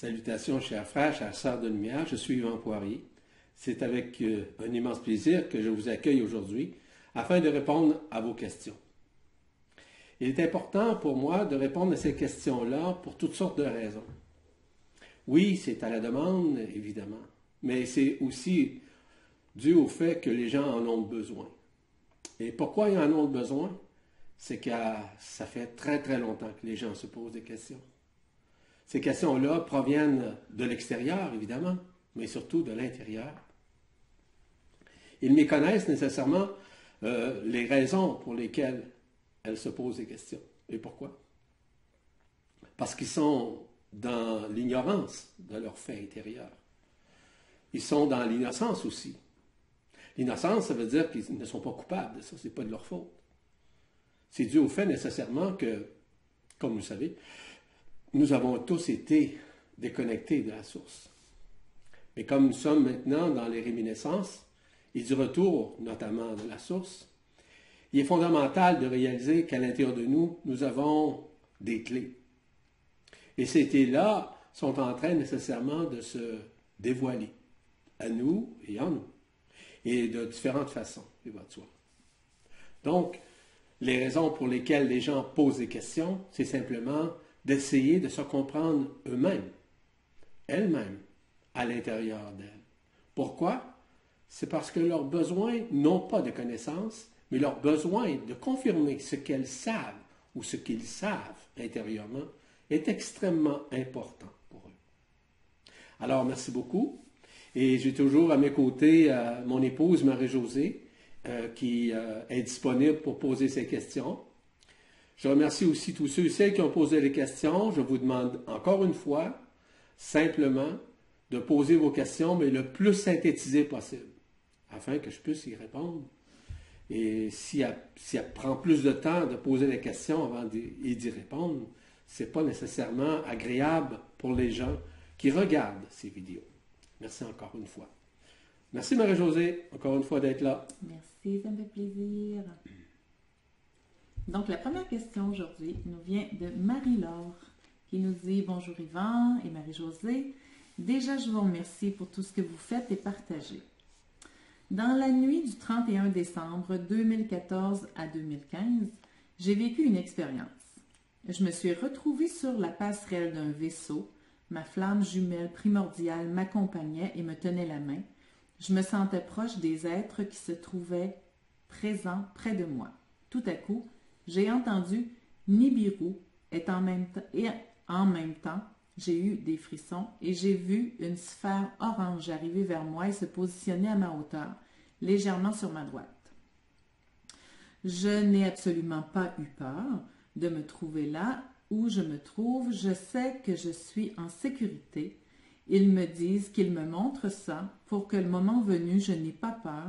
Salutations, chers frères, chers sœurs de lumière, je suis Yvan Poirier. C'est avec euh, un immense plaisir que je vous accueille aujourd'hui afin de répondre à vos questions. Il est important pour moi de répondre à ces questions-là pour toutes sortes de raisons. Oui, c'est à la demande, évidemment, mais c'est aussi dû au fait que les gens en ont besoin. Et pourquoi ils en ont besoin? C'est que ça fait très très longtemps que les gens se posent des questions. Ces questions-là proviennent de l'extérieur, évidemment, mais surtout de l'intérieur. Ils méconnaissent nécessairement euh, les raisons pour lesquelles elles se posent des questions. Et pourquoi? Parce qu'ils sont dans l'ignorance de leurs faits intérieurs. Ils sont dans l'innocence aussi. L'innocence, ça veut dire qu'ils ne sont pas coupables de ça, ce n'est pas de leur faute. C'est dû au fait nécessairement que, comme vous savez, nous avons tous été déconnectés de la source. Mais comme nous sommes maintenant dans les réminiscences et du retour notamment de la source, il est fondamental de réaliser qu'à l'intérieur de nous, nous avons des clés. Et ces clés-là sont en train nécessairement de se dévoiler à nous et en nous, et de différentes façons, il de soi. Donc, les raisons pour lesquelles les gens posent des questions, c'est simplement d'essayer de se comprendre eux-mêmes, elles-mêmes, à l'intérieur d'elles. Pourquoi? C'est parce que leurs besoins n'ont pas de connaissances, mais leur besoin de confirmer ce qu'elles savent ou ce qu'ils savent intérieurement est extrêmement important pour eux. Alors, merci beaucoup. Et j'ai toujours à mes côtés euh, mon épouse Marie-Josée, euh, qui euh, est disponible pour poser ses questions. Je remercie aussi tous ceux et celles qui ont posé les questions. Je vous demande encore une fois, simplement, de poser vos questions, mais le plus synthétisé possible, afin que je puisse y répondre. Et si elle, prend plus de temps de poser les questions avant d'y répondre, ce n'est pas nécessairement agréable pour les gens qui regardent ces vidéos. Merci encore une fois. Merci Marie-Josée, encore une fois d'être là. Merci, ça me fait plaisir. Donc, la première question aujourd'hui nous vient de Marie-Laure qui nous dit Bonjour Yvan et Marie-Josée. Déjà, je vous remercie pour tout ce que vous faites et partagez. Dans la nuit du 31 décembre 2014 à 2015, j'ai vécu une expérience. Je me suis retrouvée sur la passerelle d'un vaisseau. Ma flamme jumelle primordiale m'accompagnait et me tenait la main. Je me sentais proche des êtres qui se trouvaient présents près de moi. Tout à coup, j'ai entendu Nibiru et en même, et en même temps, j'ai eu des frissons et j'ai vu une sphère orange arriver vers moi et se positionner à ma hauteur, légèrement sur ma droite. Je n'ai absolument pas eu peur de me trouver là où je me trouve. Je sais que je suis en sécurité. Ils me disent qu'ils me montrent ça pour que le moment venu, je n'ai pas peur.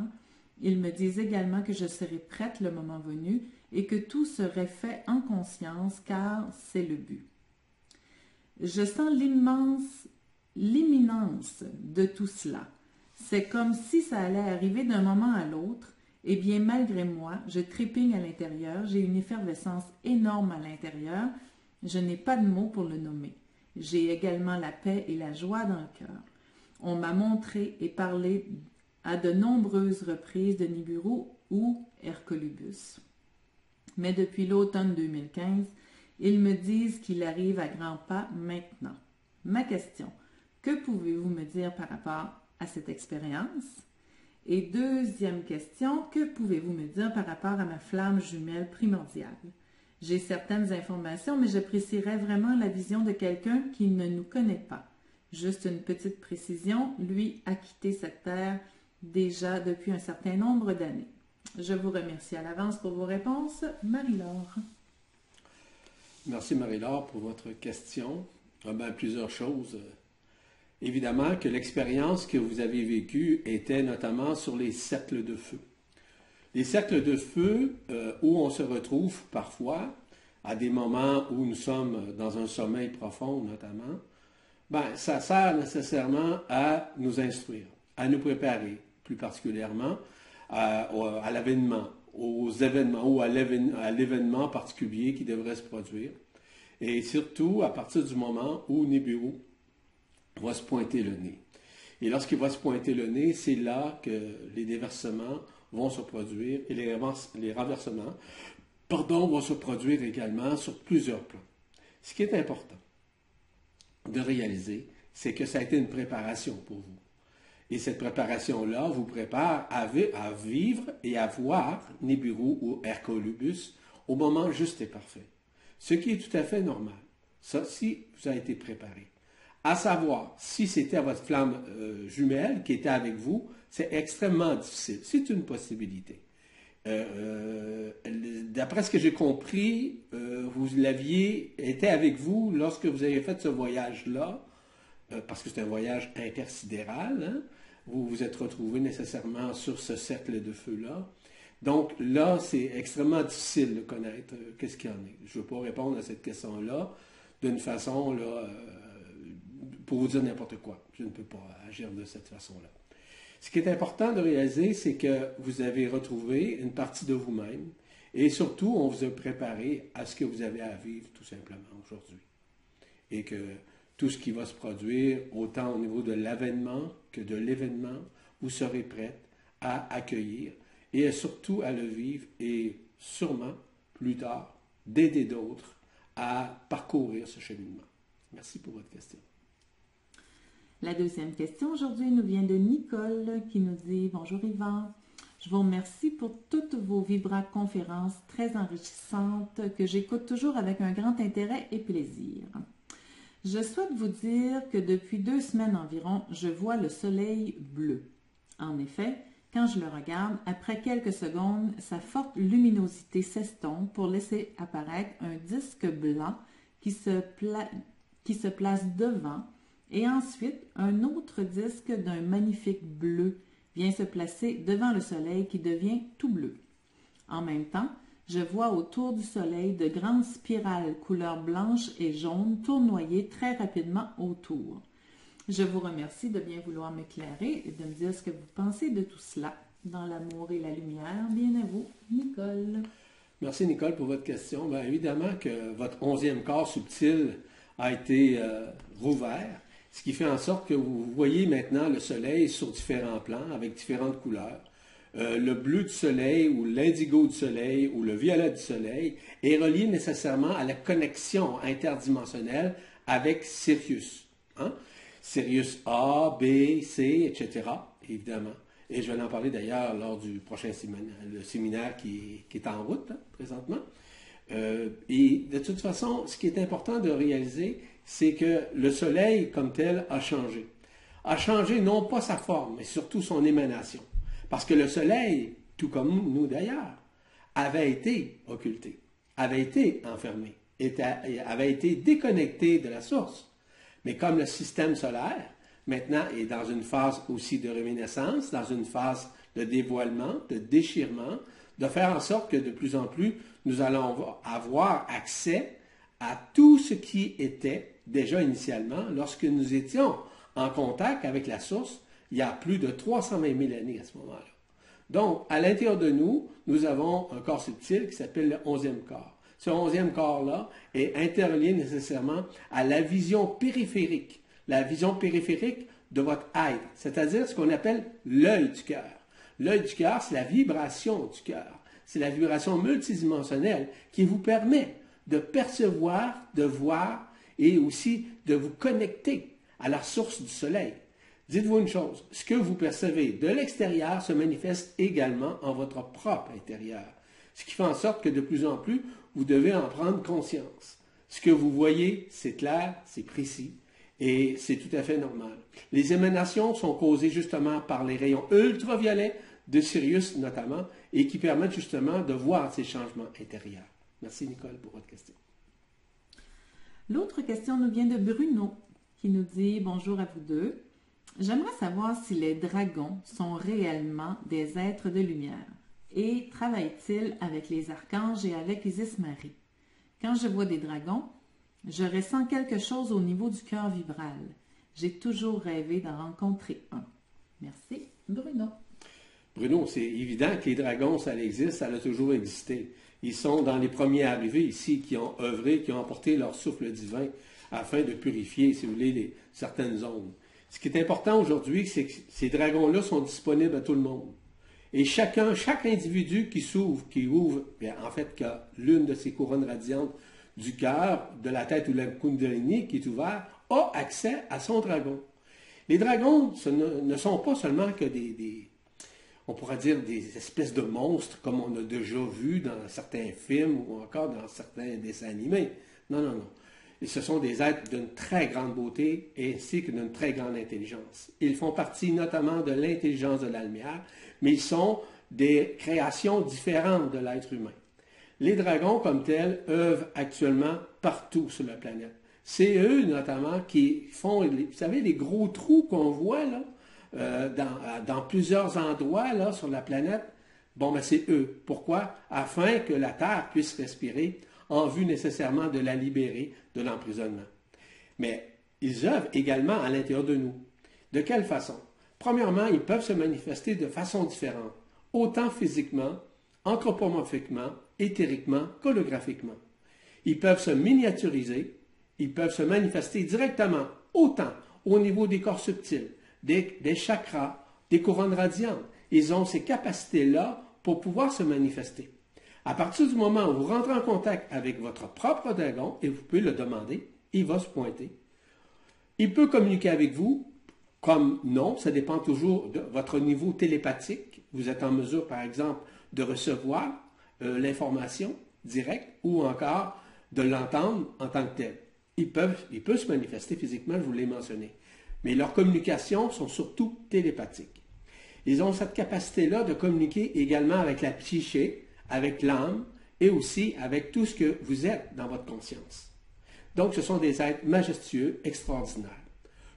Ils me disent également que je serai prête le moment venu et que tout serait fait en conscience car c'est le but. Je sens l'immense, l'imminence de tout cela. C'est comme si ça allait arriver d'un moment à l'autre, et bien malgré moi, je trépigne à l'intérieur, j'ai une effervescence énorme à l'intérieur, je n'ai pas de mots pour le nommer. J'ai également la paix et la joie dans le cœur. On m'a montré et parlé à de nombreuses reprises de Nibiru ou Hercolubus mais depuis l'automne 2015, ils me disent qu'il arrive à grands pas maintenant. Ma question, que pouvez-vous me dire par rapport à cette expérience? Et deuxième question, que pouvez-vous me dire par rapport à ma flamme jumelle primordiale? J'ai certaines informations, mais j'apprécierais vraiment la vision de quelqu'un qui ne nous connaît pas. Juste une petite précision, lui a quitté cette terre déjà depuis un certain nombre d'années. Je vous remercie à l'avance pour vos réponses. Marie-Laure. Merci Marie-Laure pour votre question. Ah ben, plusieurs choses. Évidemment que l'expérience que vous avez vécue était notamment sur les cercles de feu. Les cercles de feu euh, où on se retrouve parfois à des moments où nous sommes dans un sommeil profond notamment, ben, ça sert nécessairement à nous instruire, à nous préparer plus particulièrement à, l'avènement, aux événements ou à l'événement particulier qui devrait se produire. Et surtout à partir du moment où Nibiru va se pointer le nez. Et lorsqu'il va se pointer le nez, c'est là que les déversements vont se produire et les, renversements pardon, vont se produire également sur plusieurs plans. Ce qui est important de réaliser, c'est que ça a été une préparation pour vous. Et cette préparation-là vous prépare à, vivre et à voir Nibiru ou Hercolubus au moment juste et parfait. Ce qui est tout à fait normal. Ça, si vous avez été préparé. À savoir, si c'était votre flamme euh, jumelle qui était avec vous, c'est extrêmement difficile. C'est une possibilité. Euh, euh, d'après ce que j'ai compris, vous l'aviez été avec vous lorsque vous avez fait ce voyage-là, parce que c'est un voyage intersidéral. Hein. Vous vous êtes retrouvé nécessairement sur ce cercle de feu-là. Donc là, c'est extrêmement difficile de connaître qu'est-ce qu'il y en est. Je ne veux pas répondre à cette question-là d'une façon là, pour vous dire n'importe quoi. Je ne peux pas agir de cette façon-là. Ce qui est important de réaliser, c'est que vous avez retrouvé une partie de vous-même et surtout, on vous a préparé à ce que vous avez à vivre tout simplement aujourd'hui. Et que tout ce qui va se produire, autant au niveau de l'avènement que de l'événement, vous serez prête à accueillir et surtout à le vivre et sûrement, plus tard, d'aider d'autres à parcourir ce cheminement. Merci pour votre question. La deuxième question aujourd'hui nous vient de Nicole qui nous dit Bonjour Yvan, je vous remercie pour toutes vos Vibra conférences très enrichissantes que j'écoute toujours avec un grand intérêt et plaisir. Je souhaite vous dire que depuis deux semaines environ, je vois le soleil bleu. En effet, quand je le regarde, après quelques secondes, sa forte luminosité s'estompe pour laisser apparaître un disque blanc qui se, place devant et ensuite, un autre disque d'un magnifique bleu vient se placer devant le soleil qui devient tout bleu. En même temps, je vois autour du soleil de grandes spirales couleur blanche et jaune tournoyer très rapidement autour. Je vous remercie de bien vouloir m'éclairer et de me dire ce que vous pensez de tout cela. Dans l'amour et la lumière, bien à vous, Nicole. Merci Nicole pour votre question. Bien, évidemment que votre onzième corps subtil a été euh, rouvert ce qui fait en sorte que vous voyez maintenant le soleil sur différents plans avec différentes couleurs. Euh, le bleu du soleil ou l'indigo du soleil ou le violet du soleil est relié nécessairement à la connexion interdimensionnelle avec Sirius. Hein? Sirius A, B, C, etc. Évidemment. Et je vais en parler d'ailleurs lors du prochain séminaire, le séminaire qui, est en route hein, présentement. Euh, et de toute façon, ce qui est important de réaliser, c'est que le Soleil comme tel a changé. A changé non pas sa forme, mais surtout son émanation. Parce que le Soleil, tout comme nous d'ailleurs, avait été occulté, avait été enfermé, avait été déconnecté de la source. Mais comme le système solaire, maintenant, est dans une phase aussi de réminiscence, dans une phase de dévoilement, de déchirement, de faire en sorte que de plus en plus, nous allons avoir accès à tout ce qui était déjà initialement lorsque nous étions en contact avec la source il y a plus de 320 000 années à ce moment-là. Donc, à l'intérieur de nous, nous avons un corps subtil qui s'appelle le onzième corps. Ce onzième corps-là est interlié nécessairement à la vision périphérique, la vision périphérique de votre être, c'est-à-dire ce qu'on appelle l'œil du cœur. L'œil du cœur, c'est la vibration du cœur. C'est la vibration multidimensionnelle qui vous permet de percevoir, de voir et aussi de vous connecter à la source du soleil. Dites-vous une chose, ce que vous percevez de l'extérieur se manifeste également en votre propre intérieur, ce qui fait en sorte que de plus en plus, vous devez en prendre conscience. Ce que vous voyez, c'est clair, c'est précis, et c'est tout à fait normal. Les émanations sont causées justement par les rayons ultraviolets de Sirius notamment, et qui permettent justement de voir ces changements intérieurs. Merci Nicole pour votre question. L'autre question nous vient de Bruno qui nous dit bonjour à vous deux. J'aimerais savoir si les dragons sont réellement des êtres de lumière et travaillent-ils avec les archanges et avec Isis Marie. Quand je vois des dragons, je ressens quelque chose au niveau du cœur vibral. J'ai toujours rêvé d'en rencontrer un. Merci, Bruno. Bruno, c'est évident que les dragons, ça existe, ça a toujours existé. Ils sont dans les premiers arrivés ici qui ont œuvré, qui ont apporté leur souffle divin afin de purifier, si vous voulez, certaines zones. Ce qui est important aujourd'hui, c'est que ces dragons-là sont disponibles à tout le monde. Et chacun, chaque individu qui s'ouvre, qui ouvre, en fait, qui l'une de ces couronnes radiantes du cœur, de la tête ou de la kundalini qui est ouverte, a accès à son dragon. Les dragons ce ne, sont pas seulement que des, on pourrait dire des espèces de monstres comme on a déjà vu dans certains films ou encore dans certains dessins animés. Non, non, non. Et ce sont des êtres d'une très grande beauté ainsi que d'une très grande intelligence. Ils font partie notamment de l'intelligence de la lumière, mais ils sont des créations différentes de l'être humain. Les dragons, comme tels, œuvrent actuellement partout sur la planète. C'est eux, notamment, qui font, vous savez, les gros trous qu'on voit euh, dans, plusieurs endroits sur la planète. Bon, ben c'est eux. Pourquoi? Afin que la Terre puisse respirer en vue nécessairement de la libérer de l'emprisonnement. Mais ils œuvrent également à l'intérieur de nous. De quelle façon? Premièrement, ils peuvent se manifester de façon différente, autant physiquement, anthropomorphiquement, éthériquement qu'holographiquement. Ils peuvent se miniaturiser, ils peuvent se manifester directement, autant au niveau des corps subtils, des, des chakras, des couronnes radiantes. Ils ont ces capacités-là pour pouvoir se manifester. À partir du moment où vous rentrez en contact avec votre propre dragon, et vous pouvez le demander, il va se pointer. Il peut communiquer avec vous comme non, ça dépend toujours de votre niveau télépathique. Vous êtes en mesure, par exemple, de recevoir euh, l'information directe ou encore de l'entendre en tant que tel. Ils peuvent, ils peuvent se manifester physiquement, je vous l'ai mentionné. Mais leurs communications sont surtout télépathiques. Ils ont cette capacité-là de communiquer également avec la psyché, avec l'âme et aussi avec tout ce que vous êtes dans votre conscience. Donc, ce sont des êtres majestueux, extraordinaires.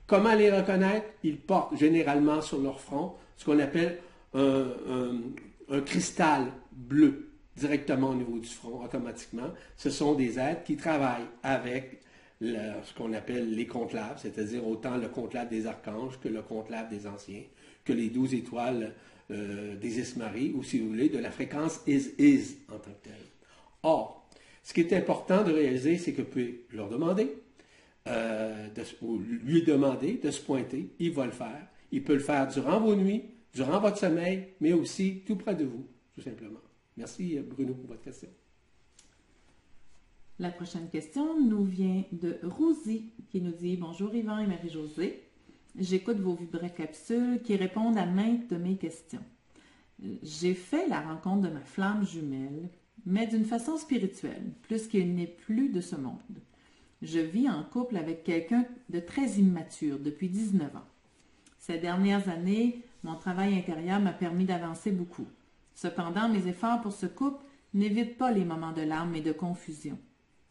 Comment les reconnaître? Ils portent généralement sur leur front ce qu'on appelle un, cristal bleu directement au niveau du front, automatiquement. Ce sont des êtres qui travaillent avec ce qu'on appelle les conclaves, c'est-à-dire autant le conclave des archanges que le conclave des anciens, que les douze étoiles euh, des Ismaries, ou si vous voulez, de la fréquence is-is en tant que telle. Or, ce qui est important de réaliser, c'est que vous pouvez leur demander, euh, ou lui demander de se pointer, il va le faire. Il peut le faire durant vos nuits, durant votre sommeil, mais aussi tout près de vous, tout simplement. Merci Bruno pour votre question. La prochaine question nous vient de Rosie qui nous dit Bonjour Yvan et Marie-Josée. J'écoute vos capsules qui répondent à maintes de mes questions. J'ai fait la rencontre de ma flamme jumelle, mais d'une façon spirituelle, plus qu'il n'est plus de ce monde. Je vis en couple avec quelqu'un de très immature depuis 19 ans. Ces dernières années, mon travail intérieur m'a permis d'avancer beaucoup. Cependant, mes efforts pour ce couple n'évitent pas les moments de larmes et de confusion.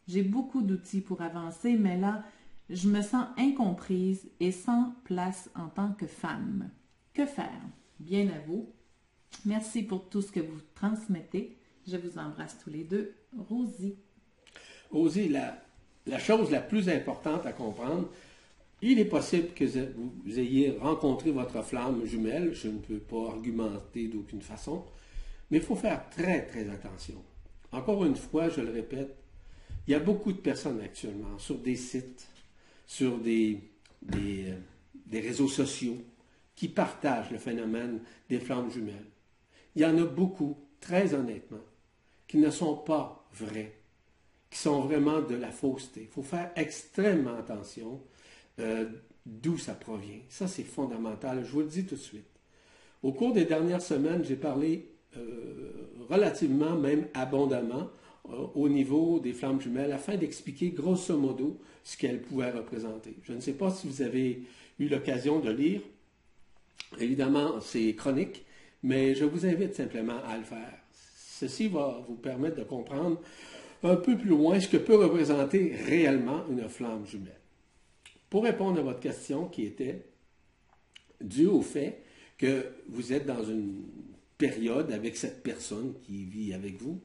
J'ai beaucoup d'outils pour avancer, mais là, je me sens incomprise et sans place en tant que femme. Que faire? Bien à vous. Merci pour tout ce que vous transmettez. Je vous embrasse tous les deux. Rosie. Rosie, la, la chose la plus importante à comprendre, il est possible que vous ayez rencontré votre flamme jumelle, je ne peux pas argumenter d'aucune façon, mais il faut faire très très attention. Encore une fois, je le répète, il y a beaucoup de personnes actuellement sur des sites, sur des, des, euh, des réseaux sociaux qui partagent le phénomène des flammes jumelles. Il y en a beaucoup, très honnêtement, qui ne sont pas vrais qui sont vraiment de la fausseté. Il faut faire extrêmement attention euh, d'où ça provient. Ça, c'est fondamental. Je vous le dis tout de suite. Au cours des dernières semaines, j'ai parlé euh, relativement, même abondamment, au niveau des flammes jumelles, afin d'expliquer grosso modo ce qu'elles pouvaient représenter. Je ne sais pas si vous avez eu l'occasion de lire. Évidemment, c'est chronique, mais je vous invite simplement à le faire. Ceci va vous permettre de comprendre un peu plus loin ce que peut représenter réellement une flamme jumelle. Pour répondre à votre question qui était due au fait que vous êtes dans une période avec cette personne qui vit avec vous,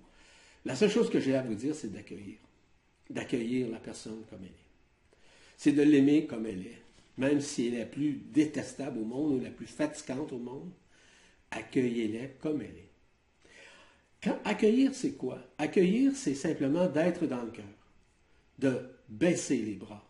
la seule chose que j'ai à vous dire, c'est d'accueillir. D'accueillir la personne comme elle est. C'est de l'aimer comme elle est. Même si elle est la plus détestable au monde ou la plus fatigante au monde, accueillez-la comme elle est accueillir, c'est quoi? Accueillir, c'est simplement d'être dans le cœur, de baisser les bras,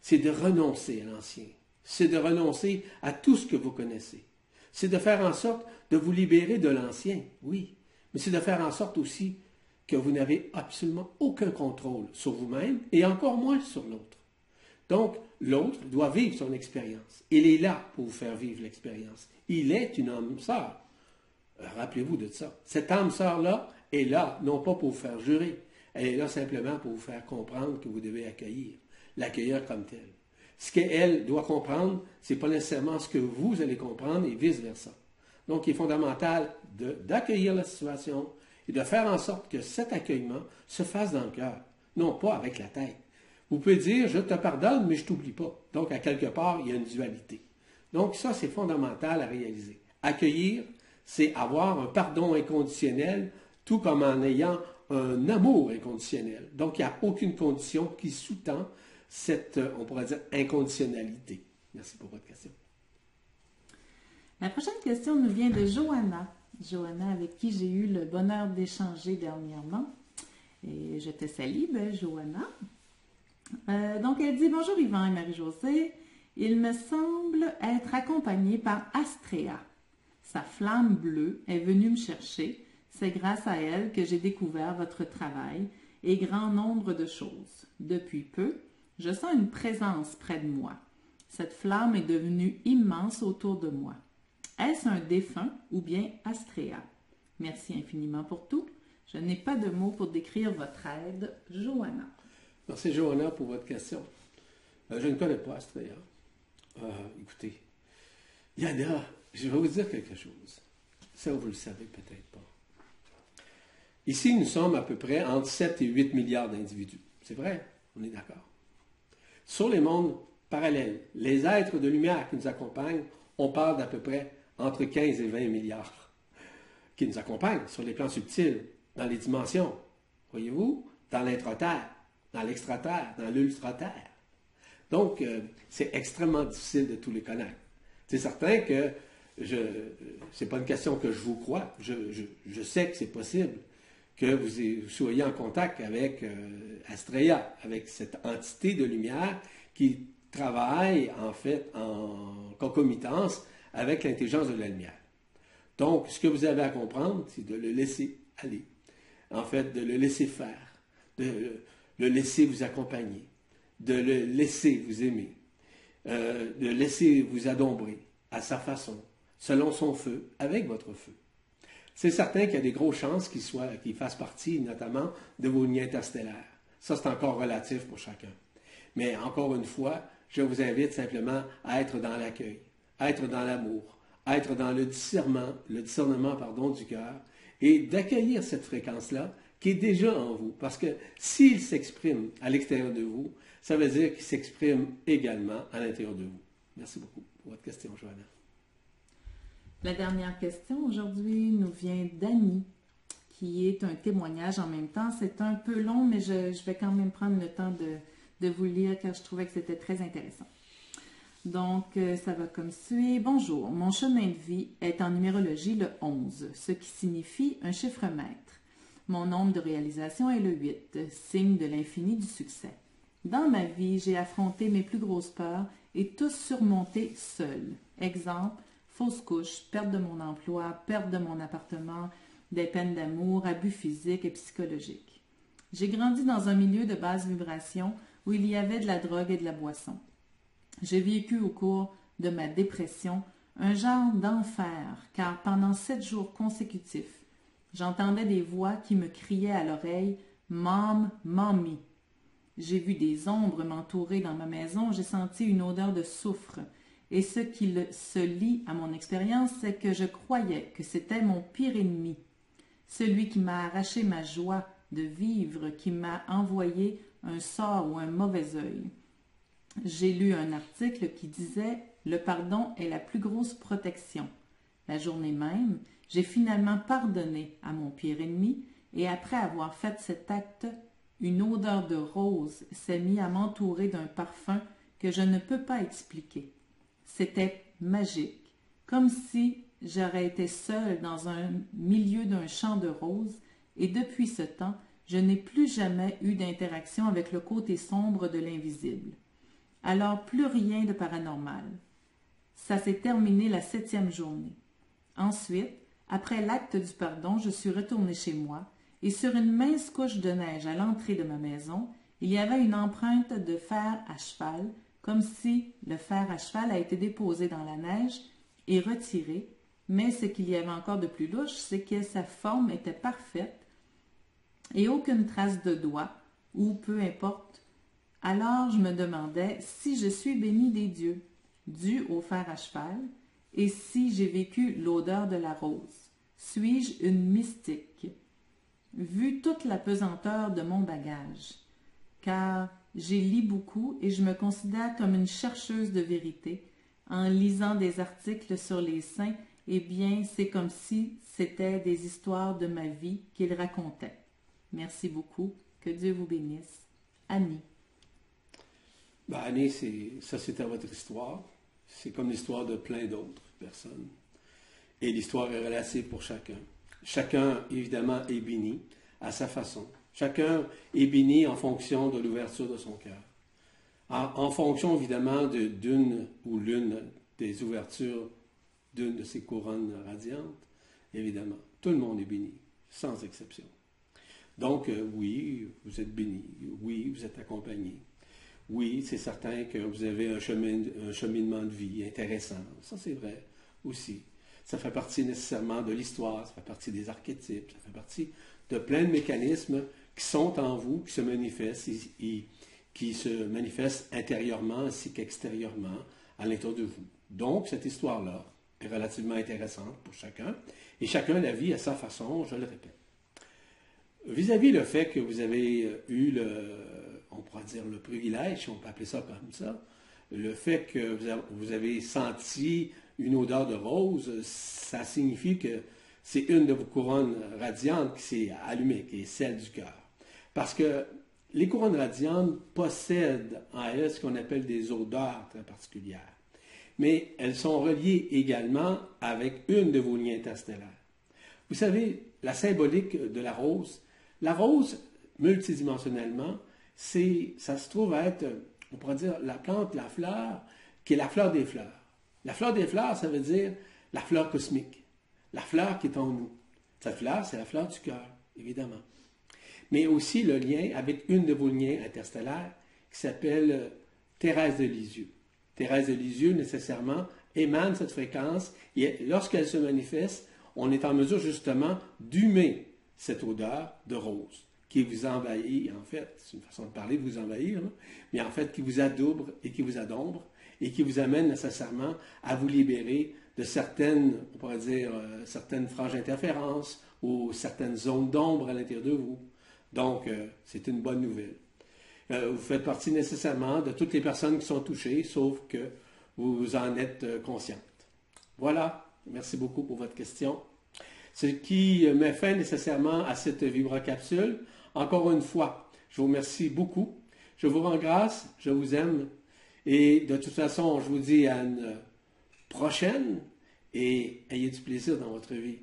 c'est de renoncer à l'ancien. C'est de renoncer à tout ce que vous connaissez. C'est de faire en sorte de vous libérer de l'ancien, oui, mais c'est de faire en sorte aussi que vous n'avez absolument aucun contrôle sur vous-même et encore moins sur l'autre. Donc, l'autre doit vivre son expérience. Il est là pour vous faire vivre l'expérience. Il est une âme sœur. Rappelez-vous de ça. Cette âme sœur-là est là, non pas pour vous faire jurer, elle est là simplement pour vous faire comprendre que vous devez accueillir, l'accueillir comme tel. Ce qu'elle doit comprendre, ce n'est pas nécessairement ce que vous allez comprendre et vice-versa. Donc, il est fondamental d'accueillir la situation et de faire en sorte que cet accueillement se fasse dans le cœur, non pas avec la tête. Vous pouvez dire, je te pardonne, mais je t'oublie pas. Donc, à quelque part, il y a une dualité. Donc, ça, c'est fondamental à réaliser. Accueillir, c'est avoir un pardon inconditionnel, tout comme en ayant un amour inconditionnel. Donc, il n'y a aucune condition qui sous-tend cette, euh, on pourrait dire, inconditionnalité. Merci pour votre question. La prochaine question nous vient de Johanna. Johanna, avec qui j'ai eu le bonheur d'échanger dernièrement. Et je te salue, ben, Johanna. Euh, donc, elle dit Bonjour Yvan et Marie-Josée. Il me semble être accompagnée par Astrea. Sa flamme bleue est venue me chercher. C'est grâce à elle que j'ai découvert votre travail et grand nombre de choses. Depuis peu, je sens une présence près de moi. Cette flamme est devenue immense autour de moi. Est-ce un défunt ou bien Astrea? Merci infiniment pour tout. Je n'ai pas de mots pour décrire votre aide, Johanna. Merci, Johanna, pour votre question. Euh, je ne connais pas Astrea. Euh, écoutez, Yana, je vais vous dire quelque chose. Ça, vous le savez peut-être pas. Ici, nous sommes à peu près entre 7 et 8 milliards d'individus. C'est vrai, on est d'accord. Sur les mondes parallèles, les êtres de lumière qui nous accompagnent, on parle d'à peu près entre 15 et 20 milliards qui nous accompagnent sur les plans subtils, dans les dimensions. Voyez-vous? Dans l'intra-terre, dans l'extra-terre, dans l'ultra-terre. Donc, euh, c'est extrêmement difficile de tous les connaître. C'est certain que je, c'est pas une question que je vous crois. Je, sais que c'est possible que vous, soyez en contact avec euh, Astrea, avec cette entité de lumière qui travaille en fait en concomitance avec l'intelligence de la lumière. Donc, ce que vous avez à comprendre, c'est de le laisser aller. En fait, de le laisser faire, de le laisser vous accompagner, de le laisser vous aimer, euh, de laisser vous adombrer à sa façon, selon son feu, avec votre feu. C'est certain qu'il y a des grosses chances qu'il soit, qu'il fasse partie notamment de vos lignes interstellaires. Ça, c'est encore relatif pour chacun. Mais encore une fois, je vous invite simplement à être dans l'accueil, être dans l'amour, être dans le discernement, le discernement pardon, du cœur, et d'accueillir cette fréquence-là qui est déjà en vous. Parce que s'il s'exprime à l'extérieur de vous, ça veut dire qu'il s'exprime également à l'intérieur de vous. Merci beaucoup pour votre question, Joanna. La dernière question aujourd'hui nous vient d'Annie, qui est un témoignage en même temps. C'est un peu long, mais je, vais quand même prendre le temps de, de vous lire car je trouvais que c'était très intéressant. Donc, euh, ça va comme suit. Bonjour, mon chemin de vie est en numérologie le 11, ce qui signifie un chiffre maître. Mon nombre de réalisation est le 8, signe de l'infini du succès. Dans ma vie, j'ai affronté mes plus grosses peurs et tous surmonté seul. Exemple, fausse couche, perte de mon emploi, perte de mon appartement, des peines d'amour, abus physiques et psychologiques. J'ai grandi dans un milieu de basse vibration où il y avait de la drogue et de la boisson. J'ai vécu au cours de ma dépression un genre d'enfer, car pendant sept jours consécutifs, j'entendais des voix qui me criaient à l'oreille Mom, Mommy. J'ai vu des ombres m'entourer dans ma maison, j'ai senti une odeur de soufre. Et ce qui se lie à mon expérience, c'est que je croyais que c'était mon pire ennemi, celui qui m'a arraché ma joie de vivre, qui m'a envoyé un sort ou un mauvais œil j'ai lu un article qui disait Le pardon est la plus grosse protection. La journée même, j'ai finalement pardonné à mon pire ennemi, et après avoir fait cet acte, une odeur de rose s'est mise à m'entourer d'un parfum que je ne peux pas expliquer. C'était magique, comme si j'aurais été seule dans un milieu d'un champ de roses, et depuis ce temps, je n'ai plus jamais eu d'interaction avec le côté sombre de l'invisible. Alors plus rien de paranormal. Ça s'est terminé la septième journée. Ensuite, après l'acte du pardon, je suis retournée chez moi, et sur une mince couche de neige à l'entrée de ma maison, il y avait une empreinte de fer à cheval, comme si le fer à cheval a été déposé dans la neige et retiré, mais ce qu'il y avait encore de plus louche, c'est que sa forme était parfaite et aucune trace de doigt, ou peu importe. Alors je me demandais si je suis béni des dieux, dû au fer à cheval, et si j'ai vécu l'odeur de la rose. Suis-je une mystique? Vu toute la pesanteur de mon bagage, car j'ai lu beaucoup et je me considère comme une chercheuse de vérité. En lisant des articles sur les saints, eh bien, c'est comme si c'était des histoires de ma vie qu'ils racontaient. Merci beaucoup. Que Dieu vous bénisse. Annie. Ben, Annie, ça c'était votre histoire. C'est comme l'histoire de plein d'autres personnes. Et l'histoire est relative pour chacun. Chacun, évidemment, est béni à sa façon. Chacun est béni en fonction de l'ouverture de son cœur. En, fonction, évidemment, d'une ou l'une des ouvertures d'une de ces couronnes radiantes, évidemment. Tout le monde est béni, sans exception. Donc, euh, oui, vous êtes béni. Oui, vous êtes accompagné. Oui, c'est certain que vous avez un, chemin, un cheminement de vie intéressant. Ça, c'est vrai aussi. Ça fait partie nécessairement de l'histoire, ça fait partie des archétypes, ça fait partie de plein de mécanismes qui sont en vous, qui se manifestent et, qui se manifestent intérieurement ainsi qu'extérieurement à l'intérieur de vous. Donc, cette histoire-là est relativement intéressante pour chacun et chacun la vit à sa façon, je le répète. Vis-à-vis le fait que vous avez eu le, on pourrait dire le privilège, si on peut appeler ça comme ça, le fait que vous avez senti une odeur de rose, ça signifie que c'est une de vos couronnes radiantes qui s'est allumée, qui est celle du cœur. Parce que les couronnes radiantes possèdent en elles ce qu'on appelle des odeurs très particulières. Mais elles sont reliées également avec une de vos liens interstellaires. Vous savez, la symbolique de la rose, la rose, multidimensionnellement, ça se trouve être, on pourrait dire, la plante, la fleur, qui est la fleur des fleurs. La fleur des fleurs, ça veut dire la fleur cosmique, la fleur qui est en nous. Cette fleur, c'est la fleur du cœur, évidemment mais aussi le lien avec une de vos liens interstellaires qui s'appelle euh, Thérèse de Lisieux. Thérèse de Lisieux, nécessairement, émane cette fréquence et lorsqu'elle se manifeste, on est en mesure justement d'humer cette odeur de rose qui vous envahit, en fait, c'est une façon de parler de vous envahir, mais en fait qui vous adoubre et qui vous adombre et qui vous amène nécessairement à vous libérer de certaines, on pourrait dire, euh, certaines franges d'interférence ou certaines zones d'ombre à l'intérieur de vous. Donc, euh, c'est une bonne nouvelle. Euh, vous faites partie nécessairement de toutes les personnes qui sont touchées, sauf que vous en êtes consciente. Voilà. Merci beaucoup pour votre question. Ce qui met fin nécessairement à cette vibrocapsule. Encore une fois, je vous remercie beaucoup. Je vous rends grâce. Je vous aime. Et de toute façon, je vous dis à une prochaine et ayez du plaisir dans votre vie.